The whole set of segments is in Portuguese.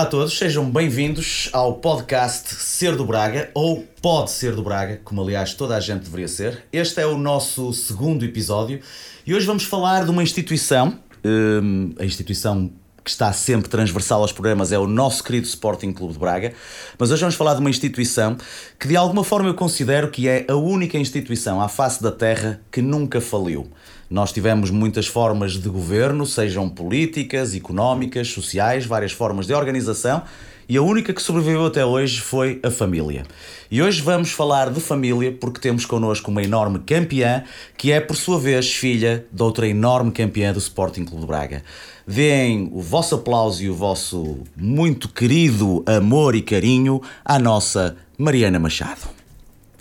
Olá a todos, sejam bem-vindos ao podcast Ser do Braga, ou Pode Ser do Braga, como aliás toda a gente deveria ser. Este é o nosso segundo episódio e hoje vamos falar de uma instituição, hum, a instituição que está sempre transversal aos programas é o nosso querido Sporting Clube de Braga, mas hoje vamos falar de uma instituição que de alguma forma eu considero que é a única instituição à face da terra que nunca faliu. Nós tivemos muitas formas de governo, sejam políticas, económicas, sociais, várias formas de organização, e a única que sobreviveu até hoje foi a família. E hoje vamos falar de família porque temos connosco uma enorme campeã, que é por sua vez filha de outra enorme campeã do Sporting Clube de Braga. Deem o vosso aplauso e o vosso muito querido amor e carinho à nossa Mariana Machado.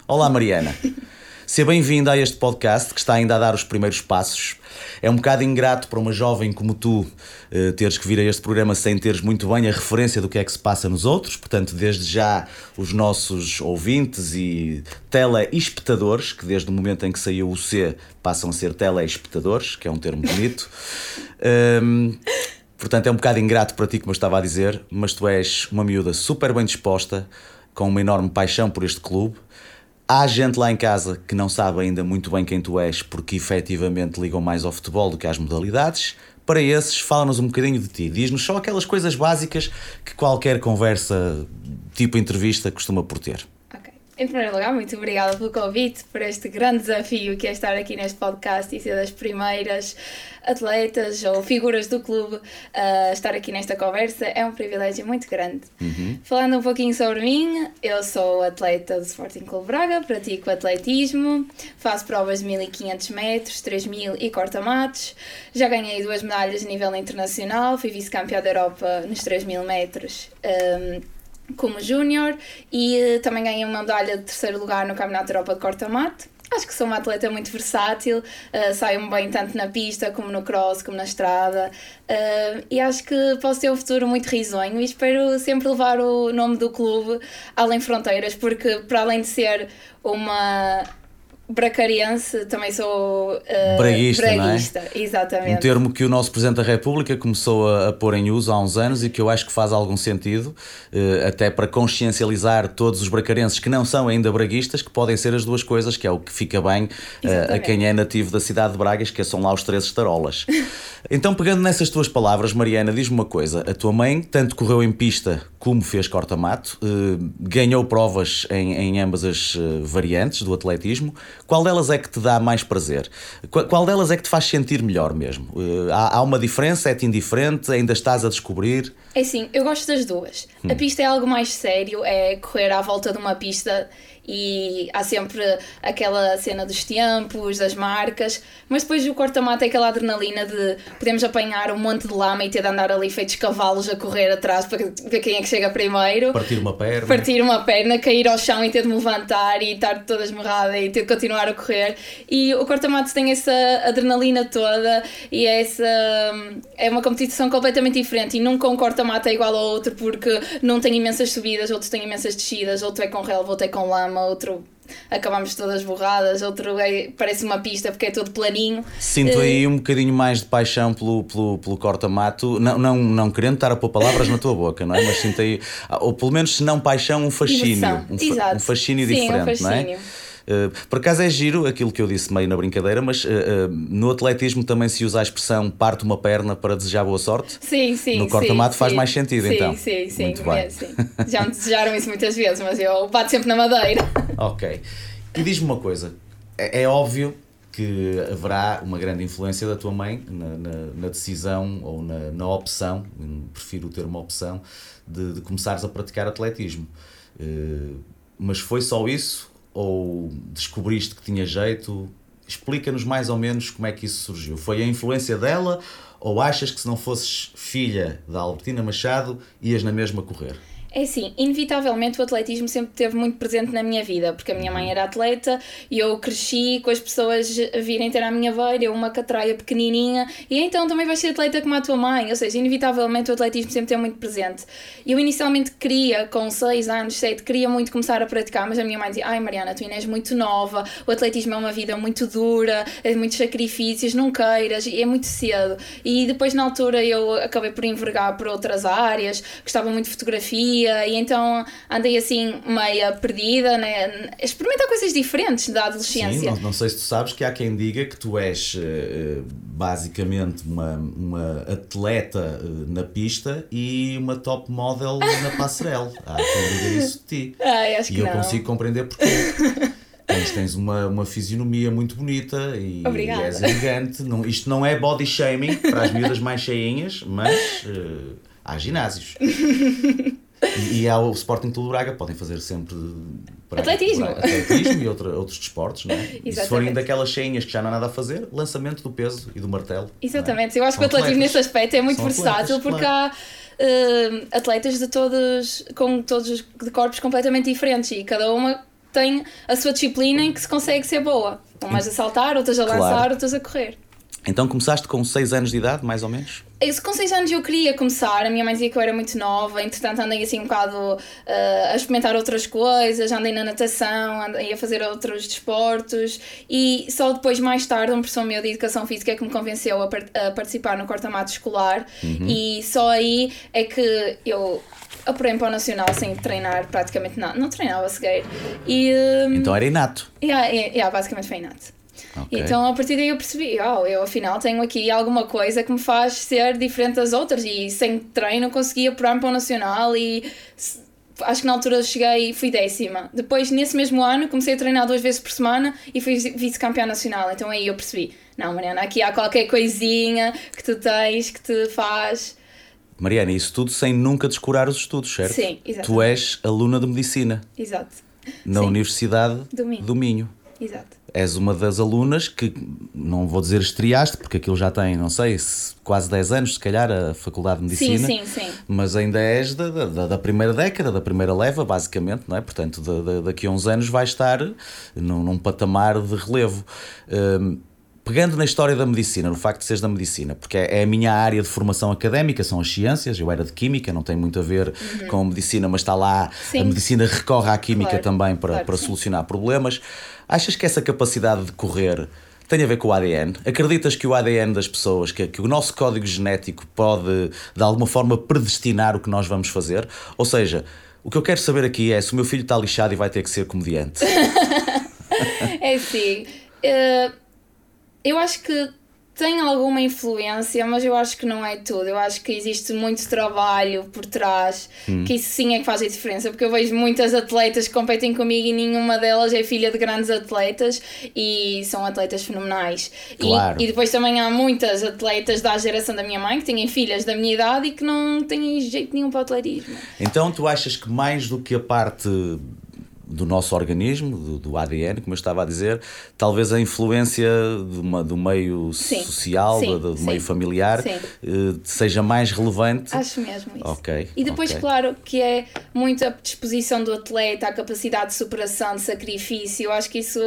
Olá, Mariana. Seja bem-vinda a este podcast que está ainda a dar os primeiros passos. É um bocado ingrato para uma jovem como tu uh, teres que vir a este programa sem teres muito bem a referência do que é que se passa nos outros. Portanto, desde já, os nossos ouvintes e telespectadores, que desde o momento em que saiu o C passam a ser telespectadores, que é um termo bonito. um, portanto, é um bocado ingrato para ti, como eu estava a dizer, mas tu és uma miúda super bem disposta, com uma enorme paixão por este clube Há gente lá em casa que não sabe ainda muito bem quem tu és, porque efetivamente ligam mais ao futebol do que às modalidades. Para esses, fala-nos um bocadinho de ti. Diz-nos só aquelas coisas básicas que qualquer conversa, tipo entrevista, costuma por ter. Em primeiro lugar, muito obrigada pelo convite, por este grande desafio que é estar aqui neste podcast e ser das primeiras atletas ou figuras do clube a estar aqui nesta conversa. É um privilégio muito grande. Uhum. Falando um pouquinho sobre mim, eu sou atleta do Sporting Clube Braga, pratico atletismo, faço provas de 1500 metros, 3000 e corta-matos. Já ganhei duas medalhas a nível internacional, fui vice-campeã da Europa nos 3000 metros. Um, como júnior e uh, também ganhei uma medalha de terceiro lugar no Campeonato da Europa de corta-mate. Acho que sou uma atleta muito versátil, uh, saio bem tanto na pista como no cross, como na estrada uh, e acho que posso ter um futuro muito risonho e espero sempre levar o nome do clube além fronteiras, porque para além de ser uma bracariense, também sou uh, braguista, braguista é? exatamente. Um termo que o nosso Presidente da República começou a, a, pôr em uso há uns anos e que eu acho que faz algum sentido, uh, até para consciencializar todos os bracarenses que não são ainda braguistas, que podem ser as duas coisas, que é o que fica bem uh, a quem é nativo da cidade de Bragas, que são lá os três estarolas. então, pegando nessas tuas palavras, Mariana, diz-me uma coisa: a tua mãe tanto correu em pista como fez corta-mato, ganhou provas em, em ambas as variantes do atletismo. Qual delas é que te dá mais prazer? Qual delas é que te faz sentir melhor mesmo? Eh, há, há uma diferença? É-te indiferente? Ainda estás a descobrir? É sim, eu gosto das duas. Hum. A pista é algo mais sério, é correr à volta de uma pista e há sempre aquela cena dos tempos, das marcas, mas depois o corta-mato é aquela adrenalina de podemos apanhar um monte de lama e ter de andar ali feitos cavalos a correr atrás para ver quem é que chega primeiro. Partir uma perna. Partir uma perna, cair ao chão e ter de me levantar e estar toda esmerrada e ter de continuar a correr. E o corta-mato tem essa adrenalina toda e é essa é uma competição completamente diferente e nunca um corta-mato é igual ao outro porque não tem imensas subidas, outros têm imensas descidas, outro é com relva, outro é com lama outro acabamos todas borradas, outro é, parece uma pista porque é todo planinho. Sinto aí um bocadinho mais de paixão pelo, pelo, pelo corta-mato, não, não, não querendo estar a pôr palavras na tua boca, não é? Mas sinto aí, ou pelo menos se não paixão, um fascínio. Um, fa um, fascínio Sim, diferente, um fascínio. não é? Uh, por acaso é giro aquilo que eu disse meio na brincadeira, mas uh, uh, no atletismo também se usa a expressão parte uma perna para desejar boa sorte. Sim, sim. No corta-mato faz mais sentido sim, então. Sim, sim, Muito bem. É, sim. Já me desejaram isso muitas vezes, mas eu bato sempre na madeira. ok. E diz-me uma coisa: é, é, óbvio que haverá uma grande influência da tua mãe na, na, na decisão ou na, na, opção, prefiro o termo opção, de, de começares a praticar atletismo. mas foi só isso? Ou descobriste que tinha jeito? Explica-nos mais ou menos como é que isso surgiu. Foi a influência dela ou achas que se não fosses filha da Albertina Machado ias na mesma correr? É assim, inevitavelmente o atletismo sempre esteve muito presente na minha vida, porque a minha mãe era atleta e eu cresci com as pessoas virem ter à minha beira, eu uma catraia pequenininha, e então também vais ser atleta como a tua mãe, ou seja, inevitavelmente o atletismo sempre esteve muito presente. Eu inicialmente queria, com 6 anos, 7, queria muito começar a praticar, mas a minha mãe dizia, ai Mariana, tu ainda és muito nova, o atletismo é uma vida muito dura, é muitos sacrifícios, não queiras, e é muito cedo. E depois na altura eu acabei por envergar por outras áreas, gostava muito de fotografia, e então andei assim meia perdida, né? experimentar coisas diferentes da adolescência. Sim, não, não, sei se tu sabes que há quem diga que tu és uh, basicamente uma, uma atleta uh, na pista e uma top model na passarela. Há quem diga isso de ti. Ai, e eu não. consigo compreender porque. Tens, tens uma, uma fisionomia muito bonita e, e és elegante. Não, isto não é body shaming para as miúdas mais cheinhas, mas uh, há ginásios. E, e há o Sporting Clube Braga, podem fazer sempre Braga, atletismo, Braga, atletismo e outra, outros desportos, não é? E se forem daquelas cheinhas que já não há nada a fazer, lançamento do peso e do martelo. É? Exatamente, é? eu acho São que o atletismo atletas. nesse aspecto é muito São versátil atletas, porque claro. há uh, atletas de todos, com todos de corpos completamente diferentes e cada uma tem a sua disciplina em que se consegue ser boa. Umas a saltar, outras a lançar, claro. outras a correr. Então começaste com 6 anos de idade, mais ou menos? Isso, com 6 anos eu queria começar, a minha mãe dizia que eu era muito nova, entretanto andei assim um bocado uh, a experimentar outras coisas, andei na natação, andei a fazer outros desportos e só depois, mais tarde, um professor meu de Educação Física é que me convenceu a, a participar no corta-mato escolar uhum. e só aí é que eu apurei para o Nacional sem treinar praticamente nada, não treinava sequer. E, um, então era inato? Yeah, yeah, yeah, basicamente foi inato. Okay. Então a partir daí eu percebi, oh, eu afinal tenho aqui alguma coisa que me faz ser diferente das outras e sem treino consegui apurar-me para o Nacional e acho que na altura cheguei fui décima. Depois nesse mesmo ano comecei a treinar duas vezes por semana e fui vice-campeã nacional. Então aí eu percebi, não Mariana, aqui há qualquer coisinha que tu tens que te faz... Mariana, isso tudo sem nunca descurar os estudos, certo? Sim, exato. Tu és aluna de Medicina. Exato. Na Sim. Universidade do Minho. Do Minho. Exato és uma das alunas que, não vou dizer estreaste, porque aquilo já tem, não sei, quase 10 anos, se calhar, a Faculdade de Medicina. Sim, sim, sim. Mas ainda és da, da, da primeira década, da primeira leva, basicamente, não é? Portanto, da, da, daqui a uns anos vai estar num, num patamar de relevo. Um, pegando na história da medicina, no facto de seres da medicina, porque é, é a minha área de formação académica, são as ciências, eu era de química, não tem muito a ver uhum. com a medicina, mas está lá, sim. a medicina recorre à química claro. também para, claro, para solucionar problemas. Achas que essa capacidade de correr tem a ver com o ADN? Acreditas que o ADN das pessoas, que, que o nosso código genético pode de alguma forma predestinar o que nós vamos fazer? Ou seja, o que eu quero saber aqui é se o meu filho está lixado e vai ter que ser comediante. é sim. Uh eu acho que tem alguma influência, mas eu acho que não é tudo. Eu acho que existe muito trabalho por trás, hum. que isso sim é que faz a diferença, porque eu vejo muitas atletas que competem comigo e nenhuma delas é filha de grandes atletas e são atletas fenomenais. Claro. E, e depois também há muitas atletas da geração da minha mãe que têm filhas da minha idade e que não têm jeito nenhum para o atletismo. Então tu achas que mais do que a parte do nosso organismo, do, do, ADN, como eu estava a dizer, talvez a influência uma, do meio sim, social, sim, do, do sim, meio familiar, eh, seja mais relevante. Acho mesmo isso. Ok. E depois, okay. claro, que é muita disposição do atleta, a capacidade de superação, de sacrifício. Eu acho que isso,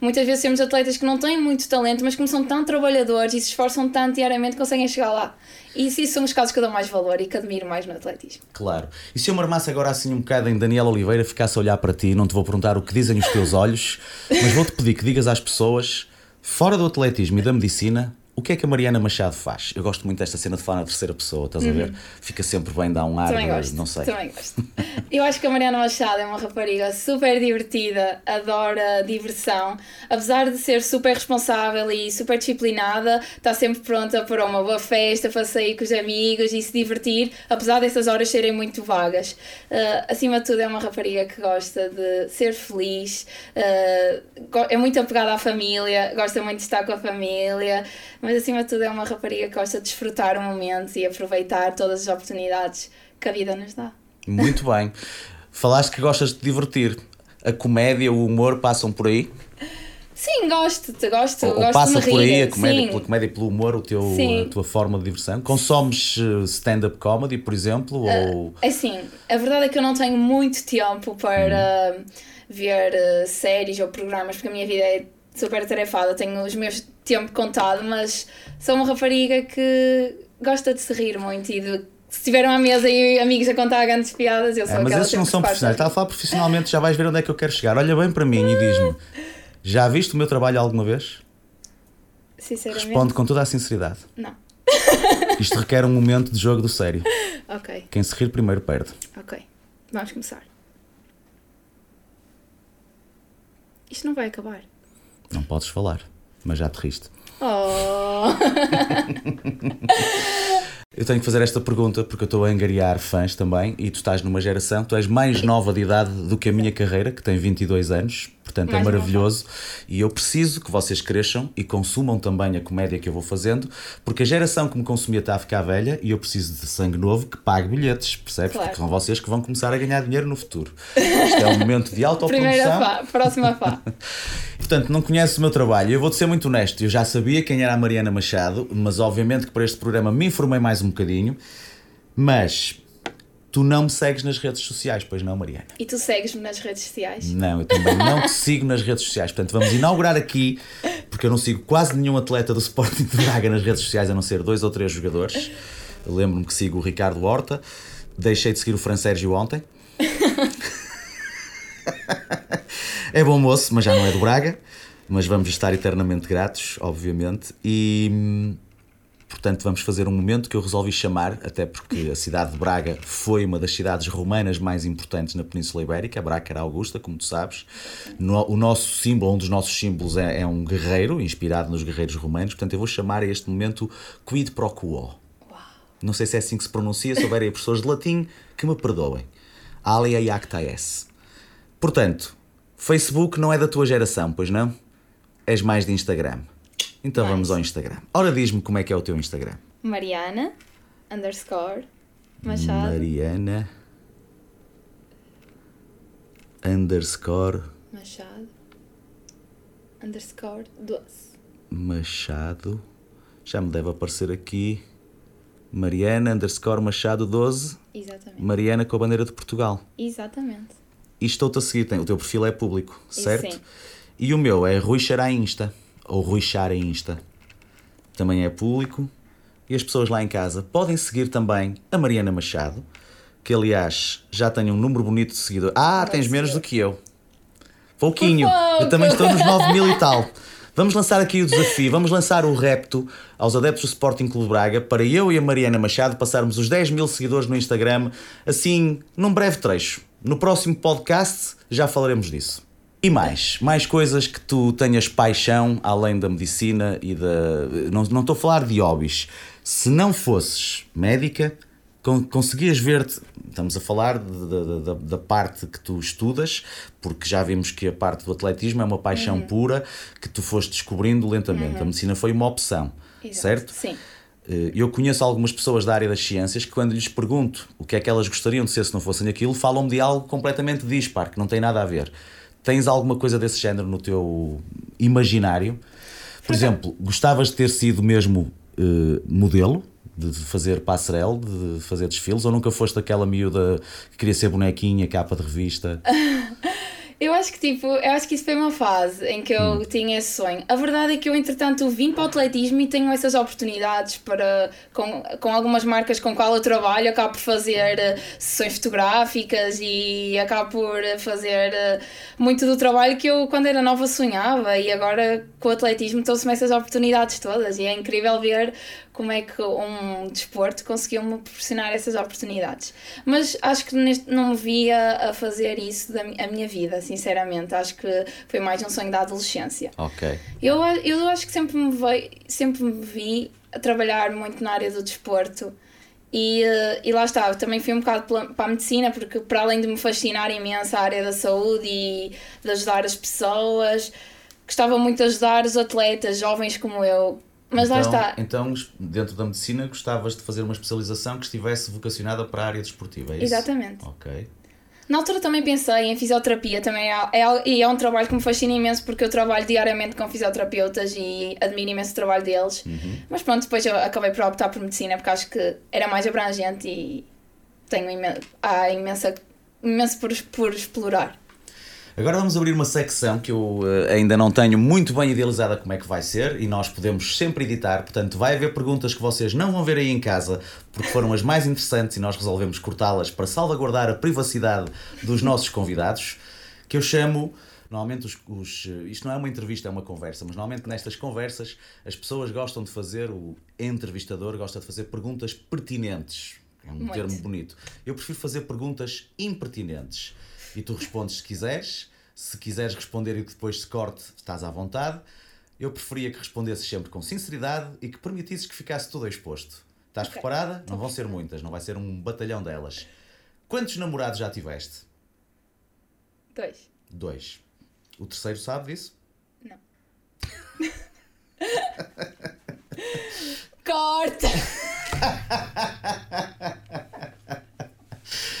muitas vezes temos atletas que não têm muito talento, mas como são tão trabalhadores e se esforçam tanto diariamente, conseguem chegar lá. E isso, isso são os casos que eu dou mais valor e que admiro mais no atletismo. Claro. E se eu me armasse agora assim um bocado em Daniel Oliveira, ficasse a olhar para ti, não te vou perguntar o que dizem os teus olhos, mas vou-te pedir que digas às pessoas, fora do atletismo e da medicina, o que é que a Mariana Machado faz? Eu gosto muito desta cena de falar na terceira pessoa, estás uhum. a ver? Fica sempre bem, dá um ar, também gosto, não sei. Também gosto. Eu acho que a Mariana Machado é uma rapariga super divertida, adora diversão, apesar de ser super responsável e super disciplinada, está sempre pronta para uma boa festa, para sair com os amigos e se divertir, apesar dessas horas serem muito vagas. Uh, acima de tudo, é uma rapariga que gosta de ser feliz, uh, é muito apegada à família, gosta muito de estar com a família mas acima de tudo é uma rapariga que gosta de desfrutar o momento e aproveitar todas as oportunidades que a vida nos dá. Muito bem. Falaste que gostas de divertir. A comédia, o humor passam por aí? Sim, gosto, te gosto. Ou, gosto passa por aí a comédia, Sim. pela comédia e pelo humor o teu, Sim. a tua forma de diversão? Consomes eh, stand-up comedy, por exemplo? ou... Assim, a verdade é que eu não tenho muito tempo para Hum. ver eh, séries ou programas, porque a minha vida é super atarefada, tenho os meus tempo contado, mas sou uma rapariga que gosta de se rir muito e de. Se estiveram à mesa e amigos a contar grandes piadas, eu sou É, mas esses não são profissionais. Estava a falar profissionalmente, já vais ver onde é que eu quero chegar. Olha bem para mim e diz-me: já viste o meu trabalho alguma vez? Sinceramente, Responde com toda a sinceridade. não. Isto requer um momento de jogo do sério. Ok, Quem se rir primeiro perde. ok. Vamos começar. Isto não vai acabar. Não podes falar, mas já te riste. Oh! Eu tenho que fazer esta pergunta porque eu estou a angariar fãs também e tu estás numa geração, tu és mais nova de idade do que a minha carreira, que tem 22 anos, portanto é Mais maravilhoso e eu preciso que vocês cresçam e consumam também a comédia que eu vou fazendo, porque a geração que me consumia está a ficar velha e eu preciso de sangue novo que pague bilhetes, percebes? Claro. Porque são vocês que vão começar a ganhar dinheiro no futuro. Isto é um momento de Primeira autoprodução. fá, próxima fá. Portanto, não conheces o meu trabalho. Eu vou-te ser muito honesto. Eu já sabia quem era a Mariana Machado, mas obviamente que para este programa me informei mais um bocadinho. Mas tu não me segues nas redes sociais, pois não, Mariana? E tu segues-me nas redes sociais? Não, eu também não te sigo nas redes sociais. Portanto, vamos inaugurar aqui, porque eu não sigo quase nenhum atleta do Sporting de Braga nas redes sociais, a não ser dois ou três jogadores. Lembro-me que sigo o Ricardo Horta, deixei de seguir o Fran Sérgio ontem. É bom moço, mas já não é do Braga. Mas vamos estar eternamente gratos, obviamente. E hum, portanto vamos fazer um momento que eu resolvi chamar, até porque a cidade de Braga foi uma das cidades romanas mais importantes na Península Ibérica. A Braga era Augusta, como tu sabes. No- o nosso símbolo, um dos nossos símbolos é, é um guerreiro, inspirado nos guerreiros romanos. Portanto, eu vou chamar a este momento Quid Pro Quo. Não sei se é assim que se pronuncia, se houver aí professores de latim, que me perdoem. Alia iacta es. Portanto, Facebook não é da tua geração, pois não? És mais de Instagram. Então vamos ao Instagram. Ora, diz-me como é que é o teu Instagram. Mariana, underscore, Machado, Mariana underscore Machado, underscore, 12. Machado. Já me deve aparecer aqui. Mariana underscore Machado 12. Exatamente. Mariana com a bandeira de Portugal. Exatamente. E estou-te a seguir, tem, o teu perfil é público, certo? sim. E o meu é Rui Xará Insta, ou Rui Xara Insta. Também é público. E as pessoas lá em casa podem seguir também a Mariana Machado, que aliás já tem um número bonito de seguidores. Ah, tens menos do que eu. Pouquinho. Pouco. Eu também estou nos 9 mil e tal. Vamos lançar aqui o desafio, vamos lançar o repto aos adeptos do Sporting Clube Braga para eu e a Mariana Machado passarmos os 10 mil seguidores no Instagram, assim, num breve trecho. No próximo podcast já falaremos disso. E mais, mais coisas que tu tenhas paixão além da medicina e da. Não, não estou a falar de hobbies. Se não fosses médica, con- conseguias ver-te. Estamos a falar da- da parte que tu estudas, porque já vimos que a parte do atletismo é uma paixão pura que tu foste descobrindo lentamente. A medicina foi uma opção, Exato. certo? Sim. Eh, Eu conheço algumas pessoas da área das ciências que, quando lhes pergunto o que é que elas gostariam de ser se não fossem aquilo, falam-me de algo completamente dispar, que não tem nada a ver. Tens alguma coisa desse género no teu imaginário? Por exemplo, gostavas de ter sido mesmo eh, modelo, de fazer passarela, de fazer desfiles, ou nunca foste aquela miúda que queria ser bonequinha, capa de revista? Eu acho que tipo, eu acho que isso foi uma fase em que eu tinha esse sonho. A verdade é que eu entretanto vim para o atletismo e tenho essas oportunidades para com, com algumas marcas com qual eu trabalho, acabo por fazer eh, sessões fotográficas e acabo por fazer eh, muito do trabalho que eu quando era nova sonhava. E agora com o atletismo trouxe-me essas oportunidades todas. E é incrível ver como é que um desporto conseguiu-me proporcionar essas oportunidades. Mas acho que neste, não me via a fazer isso da a minha vida, sinceramente. Acho que foi mais um sonho da adolescência. Ok. Eu, eu acho que sempre me, veio, sempre me vi a trabalhar muito na área do desporto. E, eh, e lá está, também fui um bocado para a medicina, porque para além de me fascinar imenso a área da saúde e de ajudar as pessoas, gostava muito de ajudar os atletas, jovens como eu. Mas lá então, está, Então, dentro da medicina, gostavas de fazer uma especialização que estivesse vocacionada para a área desportiva, é isso? Exatamente. Ok. Na altura também pensei em fisioterapia, também é, é, e é um trabalho que me fascina imenso porque eu trabalho diariamente com fisioterapeutas e admiro imenso o trabalho deles. Uhum. Mas pronto, depois eu acabei por optar por medicina porque acho que era mais abrangente e tenho imen há imensa, imenso por, por explorar. Agora vamos abrir uma secção que eu uh, ainda não tenho muito bem idealizada como é que vai ser e nós podemos sempre editar, portanto vai haver perguntas que vocês não vão ver aí em casa porque foram as mais interessantes e nós resolvemos cortá-las para salvaguardar a privacidade dos nossos convidados, que eu chamo Normalmente, os, os, isto não é uma entrevista, é uma conversa, mas normalmente nestas conversas as pessoas gostam de fazer, o entrevistador gosta de fazer perguntas pertinentes. É um Muito. termo bonito. Eu prefiro fazer perguntas impertinentes. E tu respondes se quiseres. Se quiseres responder e que depois se corte, estás à vontade. Eu preferia que respondesses sempre com sinceridade e que permitisses que ficasse tudo exposto. Estás Ok. preparada? Não vão ser muitas, não vai ser um batalhão delas. Quantos namorados já tiveste? Dois. Dois. O terceiro sabe disso? Não. Corta!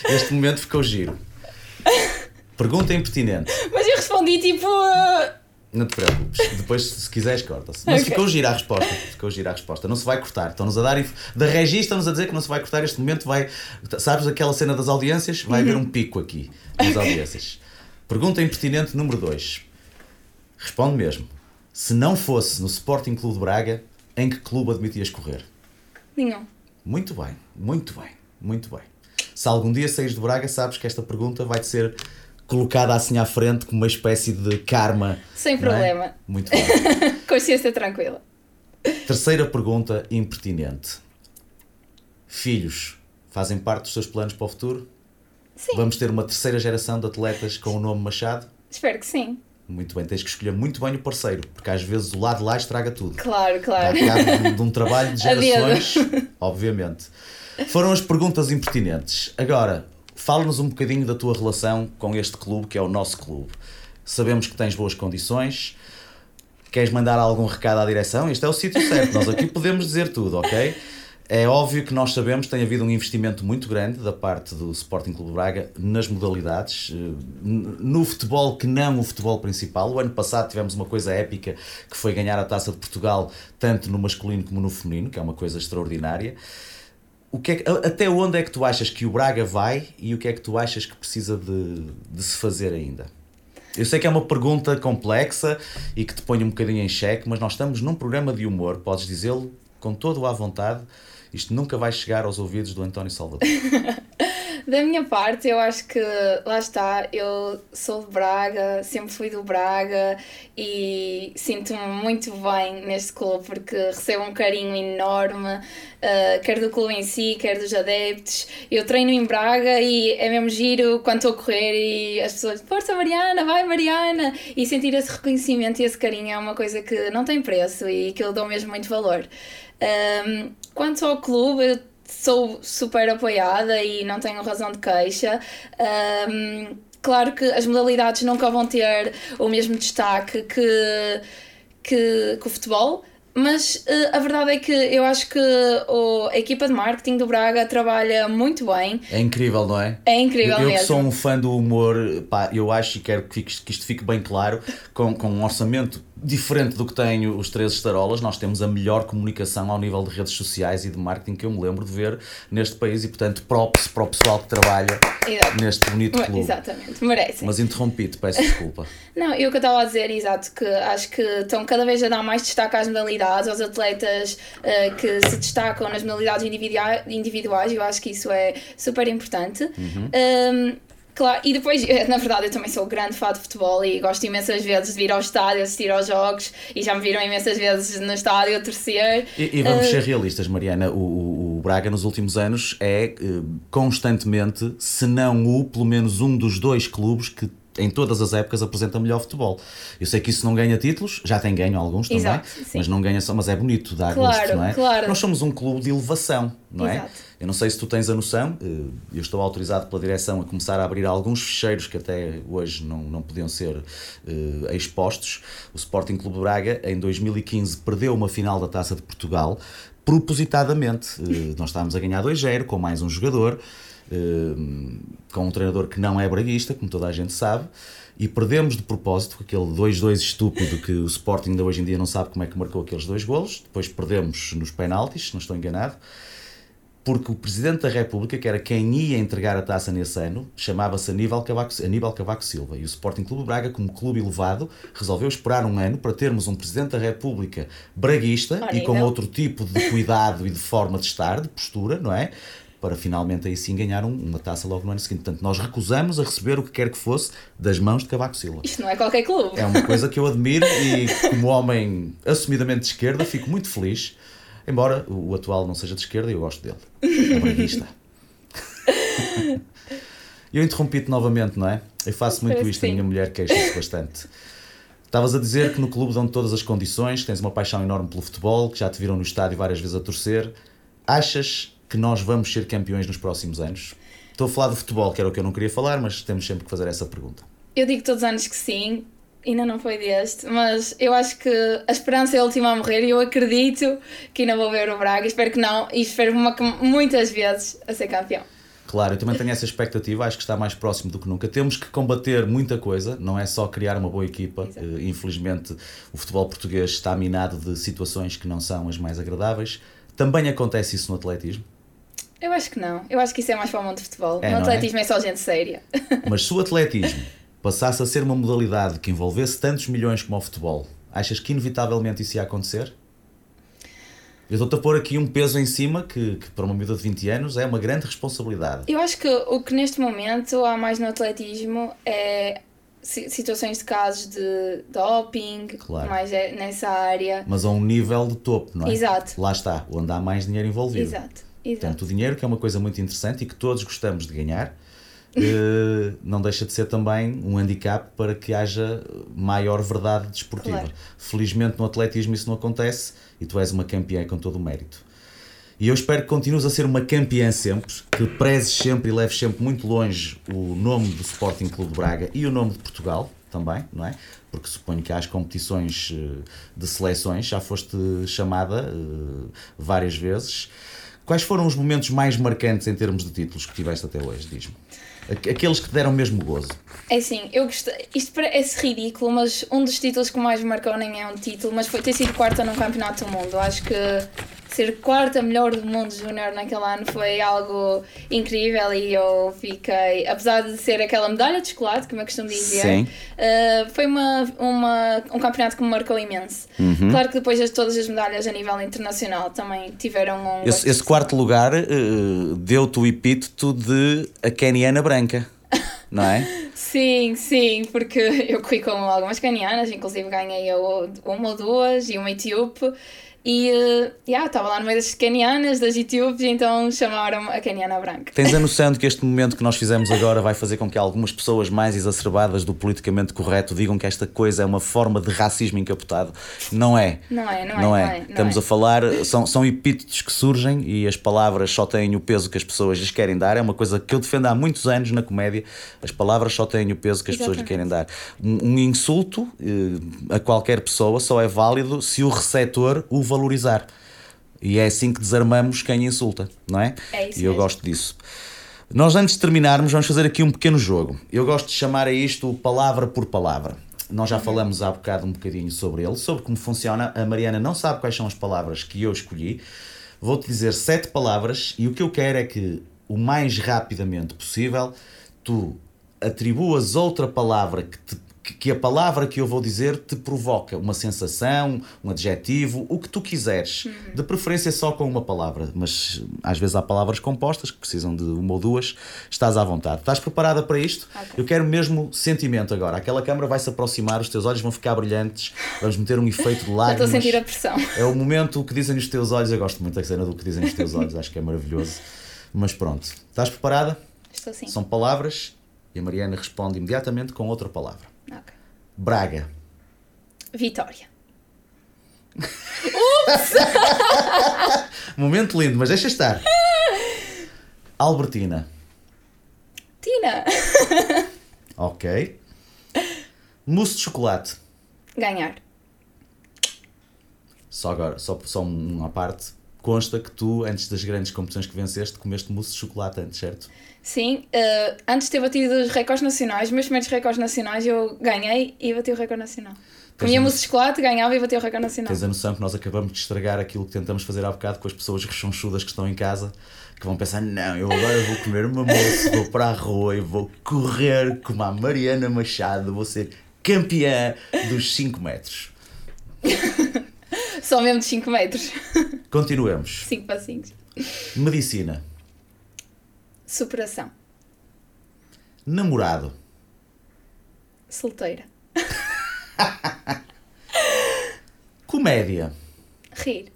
Este momento ficou giro. Pergunta impertinente. Respondi tipo. uh, Não te preocupes. Depois, se quiseres, corta-se. Mas Ok. ficou gira a resposta. Ficou gira a resposta. Não se vai cortar. Estão-nos a dar. inf- Da regi estão-nos a dizer que não se vai cortar. Este momento vai. Sabes aquela cena das audiências? Vai haver um pico aqui nas audiências. Pergunta impertinente número 2. Responde mesmo. Se não fosse no Sporting Clube de Braga, em que clube admitias correr? Nenhum. Muito bem, muito bem, muito bem. Se algum dia saís de Braga, sabes que esta pergunta vai ser colocada assim à frente como uma espécie de karma. Sem é? problema. Muito bem. Consciência tranquila. Terceira pergunta impertinente. Filhos fazem parte dos seus planos para o futuro? Sim. Vamos ter uma terceira geração de atletas com o nome Machado? Espero que sim. Muito bem, tens que escolher muito bem o parceiro, porque às vezes o lado de lá estraga tudo. Claro, Dá claro. cabo de, de um trabalho de gerações, obviamente. Foram as perguntas impertinentes. Agora, fala-nos um bocadinho da tua relação com este clube, que é o nosso clube. Sabemos que tens boas condições. Queres mandar algum recado à direção? Este é o sítio certo. Nós aqui podemos dizer tudo, ok? É óbvio que nós sabemos que tem havido um investimento muito grande da parte do Sporting Clube Braga nas modalidades, eh, no futebol que não o futebol principal. O ano passado tivemos uma coisa épica que foi ganhar a Taça de Portugal, tanto no masculino como no feminino, que é uma coisa extraordinária. O que é que- até onde é que tu achas que o Braga vai e o que é que tu achas que precisa de, de se fazer ainda? Eu sei que é uma pergunta complexa e que te põe um bocadinho em xeque, mas nós estamos num programa de humor, podes dizê-lo com todo à vontade. Isto nunca vai chegar aos ouvidos do António Salvador. Da minha parte, eu acho que lá está, eu sou de Braga, sempre fui do Braga e sinto-me muito bem neste clube porque recebo um carinho enorme, uh, quer do clube em si, quer dos adeptos. Eu treino em Braga e é mesmo giro quando estou a correr e as pessoas, força Mariana, vai Mariana! E sentir esse reconhecimento e esse carinho é uma coisa que não tem preço e que eu dou mesmo muito valor. Um, quanto ao clube, eu sou super apoiada e não tenho razão de queixa. Um, claro que as modalidades nunca vão ter o mesmo destaque que, que, que o futebol. Mas eh, a verdade é que eu acho que o- a equipa de marketing do Braga trabalha muito bem. É incrível, não é? É incrível eu, eu que mesmo. sou um fã do humor, pá, eu acho e quero que, fique- que isto fique bem claro, com, com um orçamento diferente do que tenho os três estarolas, nós temos a melhor comunicação ao nível de redes sociais e de marketing que eu me lembro de ver neste país e, portanto, props para o pessoal que trabalha Exato. neste bonito clube. Exatamente, merecem. Mas interrompi-te, peço desculpa. Não, e o que eu estava a dizer, exato, que acho que estão cada vez a dar mais destaque às modalidades, aos atletas eh, que se destacam nas modalidades individua- individuais, eu acho que isso é super importante. Um, claro, e depois, eh, na verdade, eu também sou grande fã de futebol e gosto imensas vezes de vir ao estádio, assistir aos jogos, e já me viram imensas vezes no estádio a torcer. E, e vamos Eh, ser realistas, Mariana. O, o- Braga nos últimos anos é constantemente, se não o, pelo menos um dos dois clubes que em todas as épocas apresenta melhor futebol. Eu sei que isso não ganha títulos, já tem ganho alguns também, Exato, mas não ganha só, mas é bonito, dá Claro, gosto, não é? claro. Nós somos um clube de elevação, não é? Exato. Eu não sei se tu tens a noção, eh, eu estou autorizado pela direção a começar a abrir alguns ficheiros que até hoje não, não podiam ser eh, expostos. O Sporting Clube de Braga, em 2015, perdeu uma final da Taça de Portugal, propositadamente. Eh, Nós estávamos a ganhar 2-0 com mais um jogador. Eh, com um treinador que não é braguista, como toda a gente sabe, e perdemos de propósito aquele 2-2 estúpido que o Sporting de hoje em dia não sabe como é que marcou aqueles dois golos. Depois perdemos nos penaltis, se não estou enganado porque o Presidente da República, que era quem ia entregar a taça nesse ano, chamava-se Aníbal Cavaco, Aníbal Cavaco Silva. E o Sporting Clube Braga, como clube elevado, resolveu esperar um ano para termos um Presidente da República braguista e com outro tipo de cuidado e de forma de estar, de postura, não é? Para finalmente aí sim ganhar um, uma taça logo no ano seguinte. Portanto, nós recusamos a receber o que quer que fosse das mãos de Cavaco Silva. Isto não é qualquer clube. É uma coisa que eu admiro e, como homem assumidamente de esquerda, fico muito feliz Embora o atual não seja de esquerda, eu gosto dele. É braguista. eu interrompi-te novamente, não é? Eu faço muito isto, sim. a minha mulher queixa-se bastante. Estavas a dizer que no clube dão todas as condições, que tens uma paixão enorme pelo futebol, que já te viram no estádio várias vezes a torcer. Achas que nós vamos ser campeões nos próximos anos? Estou a falar de futebol, que era o que eu não queria falar, mas temos sempre que fazer essa pergunta. Eu digo todos os anos que sim, Ainda não foi deste, mas eu acho que a esperança é a última a morrer e eu acredito que ainda vou ver o Braga. Espero que não e espero muitas vezes a ser campeão. Claro, eu também tenho essa expectativa, acho que está mais próximo do que nunca. Temos que combater muita coisa, não é só criar uma boa equipa. Exato. Eh, infelizmente, o futebol português está minado de situações que não são as mais agradáveis. Também acontece isso no atletismo. Eu acho que não. Eu acho que isso é mais para o mundo de futebol. É, no é? atletismo é? é só gente séria. Mas se o atletismo passasse a ser uma modalidade que envolvesse tantos milhões como o futebol, achas que inevitavelmente isso ia acontecer? Eu estou-te a pôr aqui um peso em cima que, que, para uma miúda de 20 anos é uma grande responsabilidade. Eu acho que o que neste momento há mais no atletismo é situações de casos de doping, claro. mais é nessa área. Mas a um nível de topo, não é? Exato. Lá está, onde há mais dinheiro envolvido. Exato. Exato. Portanto, o dinheiro que é uma coisa muito interessante e que todos gostamos de ganhar, uh, não deixa de ser também um handicap para que haja maior verdade desportiva. Claro. Felizmente no atletismo isso não acontece e tu és uma campeã com todo o mérito. E eu espero que continues a ser uma campeã sempre, que prezes sempre e leves sempre muito longe o nome do Sporting Clube de Braga e o nome de Portugal também, não é? Porque suponho que há as competições eh, de seleções, já foste chamada uh, várias vezes. Quais foram os momentos mais marcantes em termos de títulos que tiveste até hoje? Diz-me. Aqueles que deram mesmo gozo. É assim, eu gostei. Isto parece ridículo, mas um dos títulos que mais marcou nem é um título, mas foi ter sido quarta num campeonato do mundo. Acho que ser quarta melhor do mundo júnior naquele ano foi algo incrível e eu fiquei, apesar de ser aquela medalha de chocolate, como eu costumo dizer, uh, foi uma, uma, um campeonato que me marcou imenso. Uhum. Claro que depois de todas as medalhas a nível internacional também tiveram um. Esse, esse quarto lugar uh, deu-te o epíteto de a Keniana Branca. não é? sim, sim, porque eu corri com algumas canianas, inclusive ganhei uma ou duas e uma etíope. E uh, yeah, estava lá no meio das canianas, das e então chamaram a caniana branca. Tens a noção de que este momento que nós fizemos agora vai fazer com que algumas pessoas mais exacerbadas do politicamente correto digam que esta coisa é uma forma de racismo encapotado? Não é. Não é, não, não é, é. Não é. Estamos é. a falar, são, são epítetos que surgem e as palavras só têm o peso que as pessoas lhes querem dar. É uma coisa que eu defendo há muitos anos na comédia. As palavras só têm o peso que as Exatamente. pessoas lhe querem dar. Um, um insulto uh, a qualquer pessoa só é válido se o receptor o valorizar. E é assim que desarmamos quem insulta, não é? É isso. E eu mesmo. gosto disso. Nós, antes de terminarmos, vamos fazer aqui um pequeno jogo. Eu gosto de chamar a isto palavra por palavra. Nós já uhum. falamos há bocado um bocadinho sobre ele, sobre como funciona. A Mariana não sabe quais são as palavras que eu escolhi. Vou-te dizer sete palavras e o que eu quero é que, o mais rapidamente possível, tu atribuas outra palavra que te que a palavra que eu vou dizer te provoca uma sensação, um adjetivo, o que tu quiseres. Uhum. De preferência só com uma palavra, mas às vezes há palavras compostas que precisam de uma ou duas. Estás à vontade. Estás preparada para isto? Okay. Eu quero mesmo sentimento agora. Aquela câmara vai se aproximar, os teus olhos vão ficar brilhantes, vamos meter um efeito de lágrimas. estou a sentir a pressão. É o momento que dizem os teus olhos. Eu gosto muito da cena do que dizem os teus olhos, acho que é maravilhoso. Mas pronto, estás preparada? Estou sim. São palavras e a Mariana responde imediatamente com outra palavra. Okay. Braga. Vitória. Ups! Momento lindo, mas deixa estar. Albertina. Tina. ok. Mousse de chocolate. Ganhar. Só agora, só, só uma parte. Consta que tu, antes das grandes competições que venceste, comeste mousse de chocolate antes, certo? Sim, uh, antes de ter batido os recordes nacionais, meus primeiros recordes nacionais, eu ganhei e bati o recorde nacional. Comia mousse de chocolate, ganhava e bati o recorde nacional. Tens a noção que nós acabamos de estragar aquilo que tentamos fazer há bocado com as pessoas rechonchudas que estão em casa, que vão pensar, não, eu agora vou comer uma mousse, vou para a rua e vou correr como a Mariana Machado, vou ser campeã dos 5 metros. Só mesmo de 5 metros. Continuemos. 5 passinhos. Medicina. Superação. Namorado. Solteira. Comédia. Rir.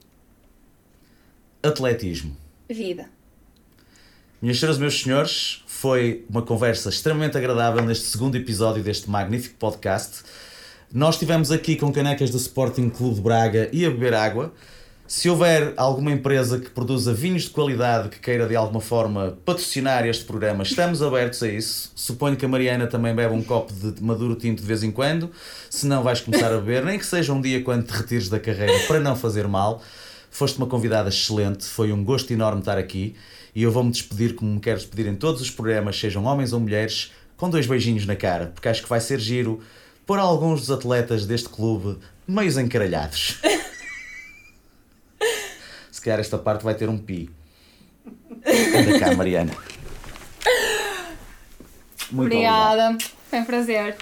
Atletismo. Vida. Minhas senhoras e meus senhores, foi uma conversa extremamente agradável neste segundo episódio deste magnífico podcast. Nós estivemos aqui com canecas do Sporting Clube de Braga e a beber água. Se houver alguma empresa que produza vinhos de qualidade que queira de alguma forma patrocinar este programa, estamos abertos a isso. Suponho que a Mariana também bebe um copo de maduro tinto de vez em quando. Se não, vais começar a beber, nem que seja um dia quando te retires da carreira para não fazer mal. Foste uma convidada excelente, foi um gosto enorme estar aqui e eu vou-me despedir como me quero despedir em todos os programas, sejam homens ou mulheres, com dois beijinhos na cara, porque acho que vai ser giro por alguns dos atletas deste clube meios encaralhados. Se calhar esta parte vai ter um pi. Anda cá, Mariana. Muito Obrigada, obrigado. foi um prazer.